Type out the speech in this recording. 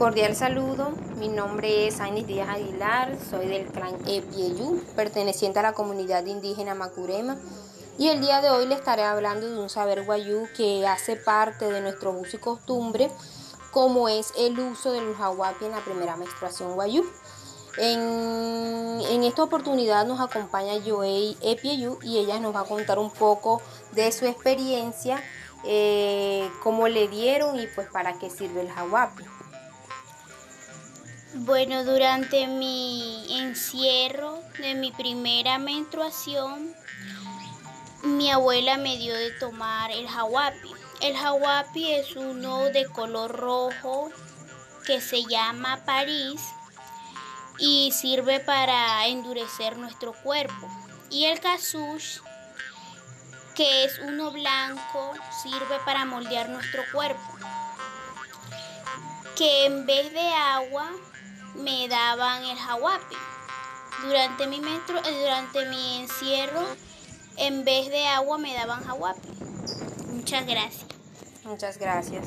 Cordial saludo, mi nombre es Ainis Díaz Aguilar, soy del clan Epieyú, perteneciente a la comunidad indígena Macurema, y el día de hoy le estaré hablando de un saber guayú que hace parte de nuestro uso y costumbre, como es el uso del jaguapi en la primera menstruación guayú. En, en, esta oportunidad nos acompaña Joey Epieyú y ella nos va a contar un poco de su experiencia, eh, cómo le dieron y pues para qué sirve el jaguapi. Bueno, durante mi encierro de mi primera menstruación, mi abuela me dio de tomar el jaguapi. El jaguapi es uno de color rojo que se llama París y sirve para endurecer nuestro cuerpo. Y el casush, que es uno blanco, sirve para moldear nuestro cuerpo. Que en vez de agua me daban el jaguapi. Durante mi, metro, eh, durante mi encierro, en vez de agua me daban jaguapi. Muchas gracias. Muchas gracias.